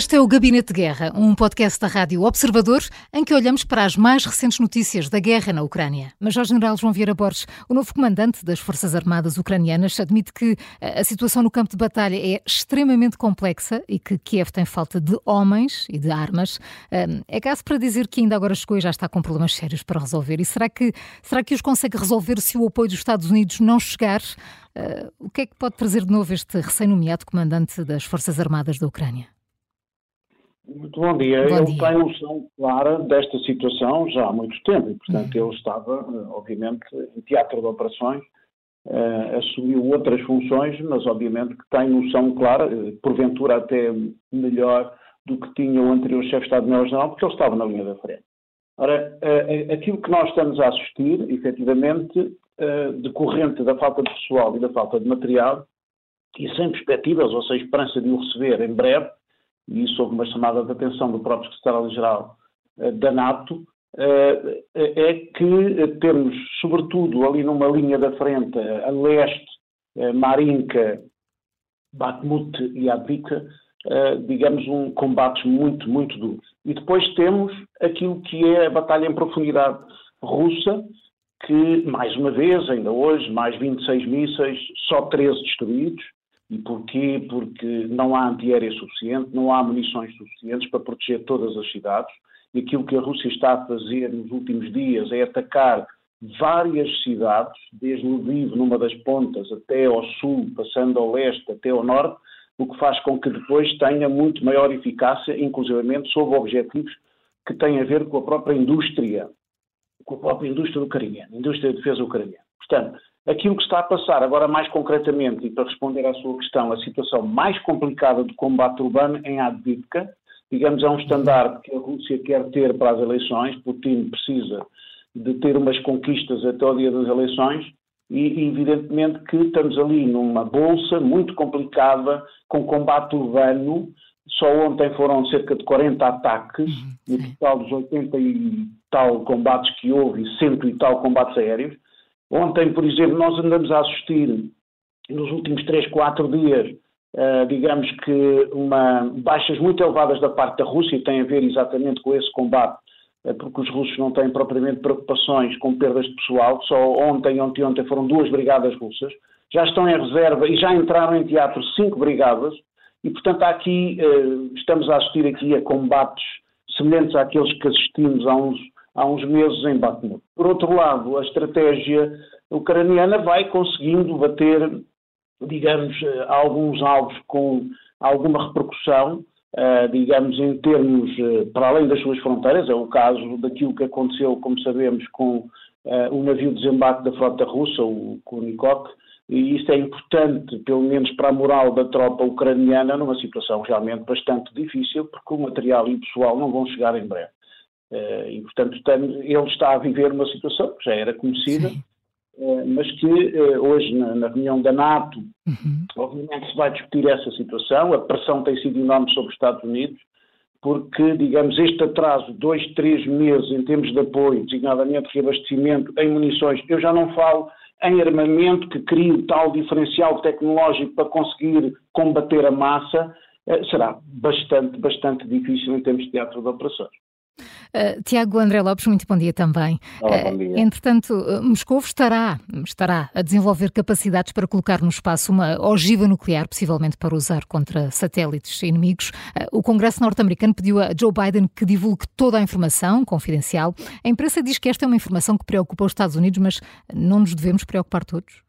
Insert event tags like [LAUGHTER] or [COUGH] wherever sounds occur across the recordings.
Este é o Gabinete de Guerra, um podcast da Rádio Observador em que olhamos para as mais recentes notícias da guerra na Ucrânia. Mas o general João Vieira Borges, o novo comandante das Forças Armadas ucranianas, admite que a situação no campo de batalha é extremamente complexa e que Kiev tem falta de homens e de armas. É caso para dizer que ainda agora chegou e já está com problemas sérios para resolver. E será que, será que os consegue resolver se o apoio dos Estados Unidos não chegar? Uh, o que é que pode trazer de novo este recém-nomeado comandante das Forças Armadas da Ucrânia? Muito bom dia. Bom ele dia. tem noção clara desta situação já há muito tempo e, portanto, uhum. ele estava, eh, obviamente, em teatro de operações, uh, assumiu outras funções, mas, obviamente, que tem noção clara, uh, porventura até melhor do que tinha o anterior chefe de Estado-Maior-General, porque ele estava na linha da frente. Ora, uh, aquilo que nós estamos a assistir, efetivamente, decorrente da falta de pessoal e da falta de material, e sem perspectivas, ou seja, esperança de o receber em breve, e isso houve uma chamada de atenção do próprio secretário-geral uh, da NATO, uh, é que temos, sobretudo ali numa linha da frente, a leste, Marinka, Bakhmut e Advika, digamos, um, combates muito, muito duros. E depois temos aquilo que é a batalha em profundidade russa, que, mais uma vez, ainda hoje, mais 26 mísseis, só 13 destruídos, e porquê? Porque não há antiaérea suficiente, não há munições suficientes para proteger todas as cidades. E aquilo que a Rússia está a fazer nos últimos dias é atacar várias cidades, desde Lviv, numa das pontas, até ao sul, passando ao leste, até ao norte, o que faz com que depois tenha muito maior eficácia, inclusivamente sob objetivos que têm a ver com a própria indústria, com a própria indústria ucraniana, indústria de defesa ucraniana. Portanto, Aquilo que está a passar, agora mais concretamente, e para responder à sua questão, a situação mais complicada do combate urbano em Advivka, digamos, é um estandarte que a Rússia quer ter para as eleições, Putin precisa de ter umas conquistas até o dia das eleições, e evidentemente que estamos ali numa bolsa muito complicada, com combate urbano, só ontem foram cerca de 40 ataques, uhum, no total dos 80 e tal combates que houve, e 100 e tal combates aéreos, Ontem, por exemplo, nós andamos a assistir, nos últimos 3, 4 dias, uh, digamos que uma, baixas muito elevadas da parte da Rússia, e tem a ver exatamente com esse combate, uh, porque os russos não têm propriamente preocupações com perdas de pessoal, só ontem ontem, ontem foram duas brigadas russas, já estão em reserva e já entraram em teatro cinco brigadas, e portanto aqui, uh, estamos a assistir aqui a combates semelhantes àqueles que assistimos há uns há uns meses em Bakhmut. Por outro lado, a estratégia ucraniana vai conseguindo bater, digamos, eh, alguns alvos com alguma repercussão, uh, digamos, em termos uh, para além das suas fronteiras. É o caso daquilo que aconteceu, como sabemos, com o navio de desembarque da frota russa, o Kunikok, e isto é importante, pelo menos para a moral da tropa ucraniana, numa situação realmente bastante difícil, porque o material e o pessoal não vão chegar em breve. Uh, e, portanto, ele está a viver uma situação que já era conhecida, uh, mas que uh, hoje, na, reunião da NATO, uhum. obviamente se vai discutir essa situação. A pressão tem sido enorme sobre os Estados Unidos, porque, digamos, este atraso, dois, três meses em termos de apoio, designadamente reabastecimento em munições, eu já não falo em armamento que crie o tal diferencial tecnológico para conseguir combater a massa, será bastante, bastante difícil em termos de teatro de operações. Uh, Tiago André Lopes, muito bom dia também. Olá, bom dia. Uh, entretanto, uh, Moscou estará, estará a desenvolver capacidades para colocar no espaço uma ogiva nuclear, possivelmente para usar contra satélites inimigos. o Congresso norte-americano pediu a Joe Biden que divulgue toda a informação confidencial. A imprensa diz que esta é uma informação que preocupa os Estados Unidos, mas não nos devemos preocupar todos?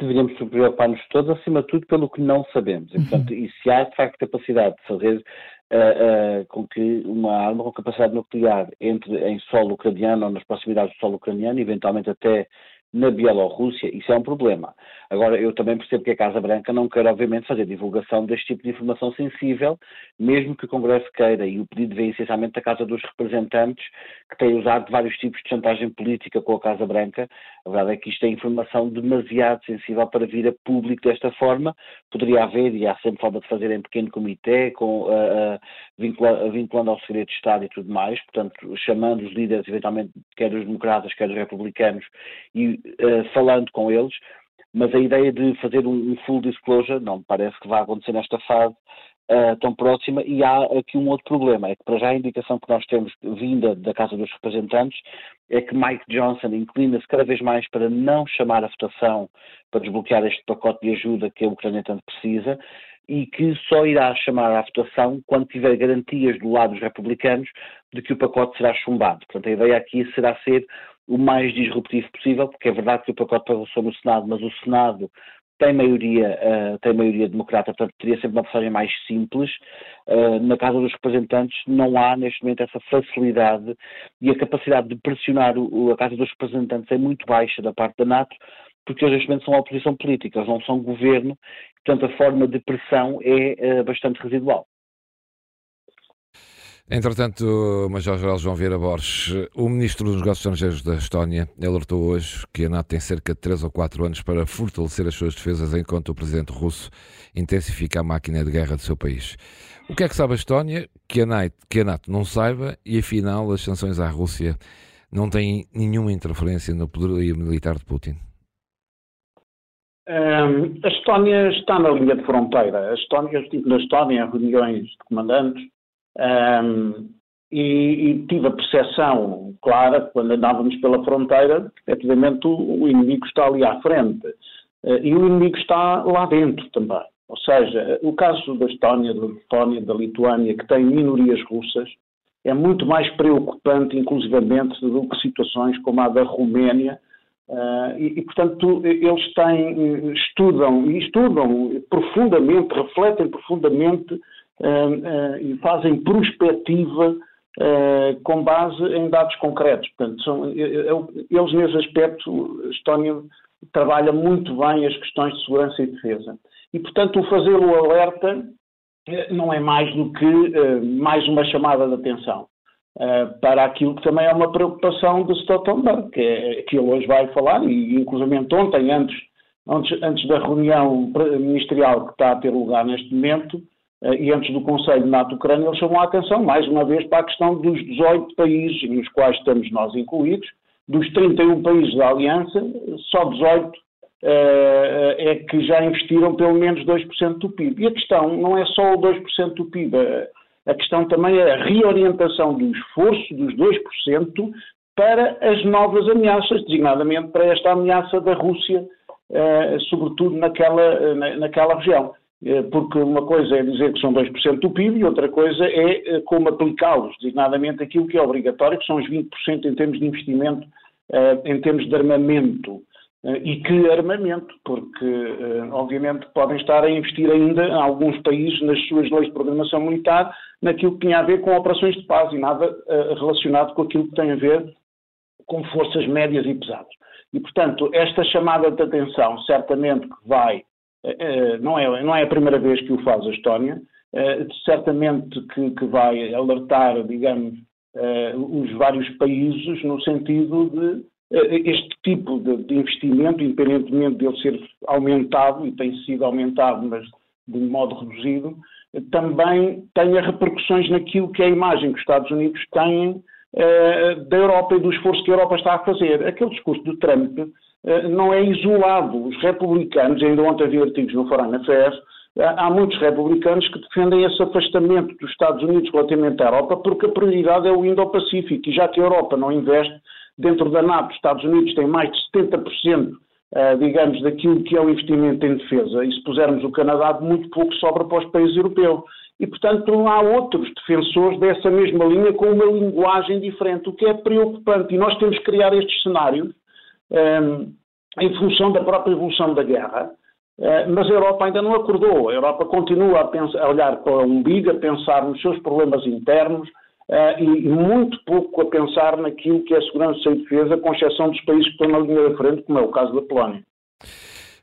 deveríamos preocupar-nos todos, acima de tudo, pelo que não sabemos. E, portanto, uhum. e se há, de facto, capacidade de fazer uh, com que uma arma com capacidade nuclear entre em solo ucraniano ou nas proximidades do solo ucraniano, eventualmente até na Bielorrússia, isso é um problema. Agora, eu também percebo que a Casa Branca não quer, obviamente, fazer divulgação deste tipo de informação sensível, mesmo que o Congresso queira, e o pedido vem essencialmente da Casa dos Representantes, que tem usado vários tipos de chantagem política com a Casa Branca. A verdade é que isto é informação demasiado sensível para vir a público desta forma. Poderia haver, e há sempre forma de fazer em pequeno comitê, com, uh, uh, vincula, vinculando ao segredo de Estado e tudo mais, portanto, chamando os líderes, eventualmente, quer os democratas, quer os republicanos, e uh, falando com eles, mas a ideia de fazer um, um, full disclosure não me parece que vá acontecer nesta fase, uh, tão próxima e há aqui um outro problema, é que para já a indicação que nós temos vinda da Casa dos Representantes é que Mike Johnson inclina-se cada vez mais para não chamar a votação para desbloquear este pacote de ajuda que a Ucrânia tanto precisa e que só irá chamar à votação quando tiver garantias do lado dos republicanos de que o pacote será chumbado. Portanto, a ideia aqui será ser o mais disruptivo possível, porque é verdade que o pacote passou no Senado, mas o Senado tem maioria, uh, tem maioria democrata, portanto teria sempre uma passagem mais simples. Uh, na Casa dos Representantes não há neste momento essa facilidade e a capacidade de pressionar o, a Casa dos Representantes é muito baixa da parte da NATO, porque eles neste momento são oposição política, eles não são governo, portanto a forma de pressão é uh, bastante residual. Entretanto, Major-Geral João Vieira Borges, o Ministro dos Negócios Estrangeiros da Estónia alertou hoje que a NATO tem cerca de 3 ou 4 anos para fortalecer as suas defesas enquanto o Presidente russo intensifica a máquina de guerra do seu país. O que é que sabe a Estónia que a, NATO, que a NATO não saiba e, afinal, as sanções à Rússia não têm nenhuma interferência no poderio militar de Putin? Um, a Estónia está na linha de fronteira. A Estónia, eu estive na Estónia em reuniões de comandantes um, e, e, tive a percepção clara, quando andávamos pela fronteira, que efetivamente o, o inimigo está ali à frente. Uh, e o inimigo está lá dentro também. Ou seja, o caso da Estónia, da Letónia, da Lituânia, que tem minorias russas, é muito mais preocupante, inclusivamente, do que situações como a da Roménia. Uh, e, e, portanto, eles têm, estudam, e estudam profundamente, refletem profundamente e fazem prospectiva com base em dados concretos. Portanto, são, eles, nesse aspecto, a Estónia trabalha muito bem as questões de segurança e defesa. E, portanto, o fazer o alerta eh, não é mais do que uh, mais uma chamada de atenção uh, para aquilo que também é uma preocupação de Stoltenberg, que, é, que ele hoje vai falar, e inclusive ontem, antes, antes, antes da reunião ministerial que está a ter lugar neste momento, eh, e antes do Conselho NATO-Ucrânia, eles chamam a atenção, mais uma vez, para a questão dos 18 países, nos quais estamos nós incluídos, dos 31 países da Aliança, só 18 uh, eh, é que já investiram pelo menos 2% do PIB. E a questão não é só o 2% do PIB, a questão também é a reorientação do esforço dos 2% para as novas ameaças, designadamente para esta ameaça da Rússia, uh, sobretudo naquela, na, naquela região. Eh, porque uma coisa é dizer que são 2% do PIB e outra coisa é eh, como aplicá-los, designadamente aquilo que é obrigatório, que são os 20% em termos de investimento, eh, em termos de armamento. E que armamento? Porque, obviamente, podem estar a investir ainda, em alguns países, nas suas leis de programação militar, naquilo que tinha a ver com operações de paz e nada relacionado com aquilo que tem a ver com forças médias e pesadas. E, portanto, esta chamada de atenção, certamente que vai eh, eh, não é, não é a primeira vez que o faz a Estónia, eh, certamente que, que, vai alertar, digamos, os vários países no sentido de este tipo de, investimento, independentemente de ele ser aumentado, e tem sido aumentado, mas de modo reduzido, também tenha repercussões naquilo que é a imagem que os Estados Unidos têm da Europa e do esforço que a Europa está a fazer. Aquele discurso de Trump eh, não é isolado. Os republicanos, ainda ontem havia artigos no Foreign Affairs, eh, há muitos republicanos que defendem esse afastamento dos Estados Unidos relativamente à Europa porque a prioridade é o Indo-Pacífico e já que a Europa não investe dentro da NATO, os Estados Unidos têm mais de 70%, eh, digamos, daquilo que é o investimento em defesa e se pusermos o Canadá, muito pouco sobra para os países europeus. E, portanto, há outros defensores dessa mesma linha com uma linguagem diferente, o que é preocupante. E nós temos que criar estes cenários um, em função da própria evolução da guerra. Uh, mas a Europa ainda não acordou. A Europa continua a, pensar, a, olhar para o umbigo, a pensar nos seus problemas internos uh, e, muito pouco a pensar naquilo que é segurança e defesa, com exceção dos países que estão na linha da frente, como é o caso da Polónia.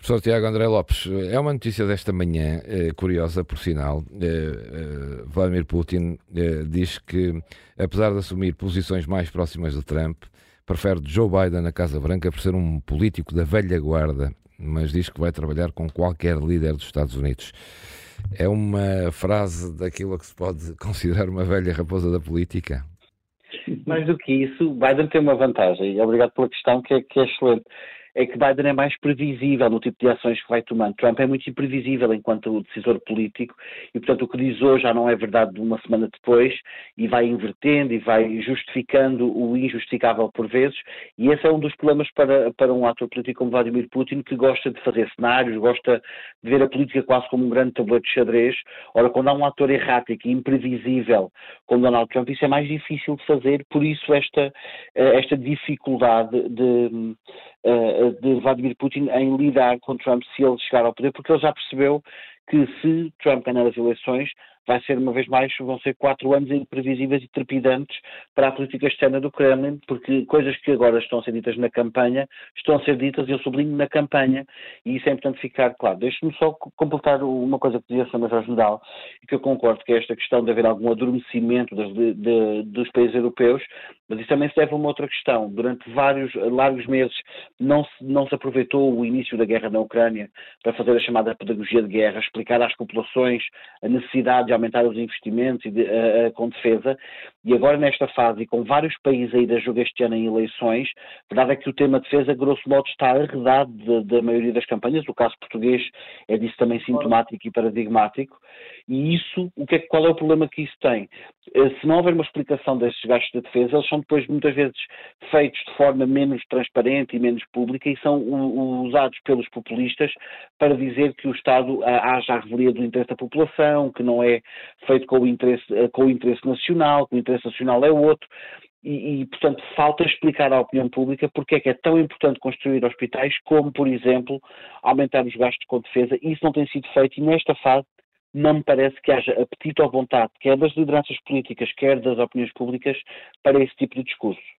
Professor Tiago André Lopes, é uma notícia desta manhã, eh, curiosa por sinal. Eh, eh, Vladimir Putin eh, diz que, apesar de assumir posições mais próximas de Trump, prefere Joe Biden na Casa Branca por ser um político da velha guarda, mas diz que vai trabalhar com qualquer líder dos Estados Unidos. É uma frase daquilo que se pode [LAUGHS] considerar uma velha raposa da política? Mais do que isso, Biden tem uma vantagem, obrigado pela questão, que é, que é excelente. É que Biden é mais previsível no tipo de ações que vai tomando. Trump é muito imprevisível enquanto decisor político e, portanto, o que diz hoje já não é verdade de uma semana depois e vai invertendo e vai justificando o injustificável por vezes e esse é um dos problemas para, para um ator político como Vladimir Putin que gosta de fazer cenários, gosta de ver a política quase como um grande tabuleiro de xadrez. Ora, quando há um ator errático e imprevisível como Donald Trump, isso é mais difícil de fazer, por isso esta, eh, esta dificuldade de, de Vladimir Putin em lidar com Trump se ele chegar ao poder, porque ele já percebeu que se Trump ganhar as eleições, vai ser uma vez mais, vão ser quatro anos imprevisíveis e trepidantes para a política externa do Kremlin, porque coisas que agora estão a ser ditas na campanha, estão a ser ditas, eu sublinho, na campanha, e isso é importante ficar claro. Deixe-me só completar uma coisa que dizia a Sra. Jorge e que eu concordo, que é esta questão de haver algum adormecimento de, de, dos países europeus, mas isso também se deve a uma outra questão. Durante vários largos meses não se, não se aproveitou o início da guerra na Ucrânia para fazer a chamada pedagogia de guerra, explicar às populações a necessidade de aumentar os investimentos e de, uh, com defesa, e agora nesta fase, e com vários países aí da jogo este ano em eleições, a verdade é que o tema defesa, grosso modo, está arredado da maioria das campanhas, o caso português é disso também sintomático e paradigmático, e isso, o que é, qual é o problema que isso tem? Uh, se não houver uma explicação destes gastos de defesa, eles são depois muitas vezes feitos de forma menos transparente e menos pública e são usados pelos populistas para dizer que o Estado haja a revelia do interesse da população, que não é feito com o interesse, eh, com o interesse nacional, que o interesse nacional é outro. E, e, portanto, falta explicar à opinião pública porque é que é tão importante construir hospitais, como, por exemplo, aumentar os gastos com defesa. Isso não tem sido feito e, nesta fase, não me parece que haja apetite ou vontade, quer das lideranças políticas, quer das opiniões públicas, para esse tipo de discurso.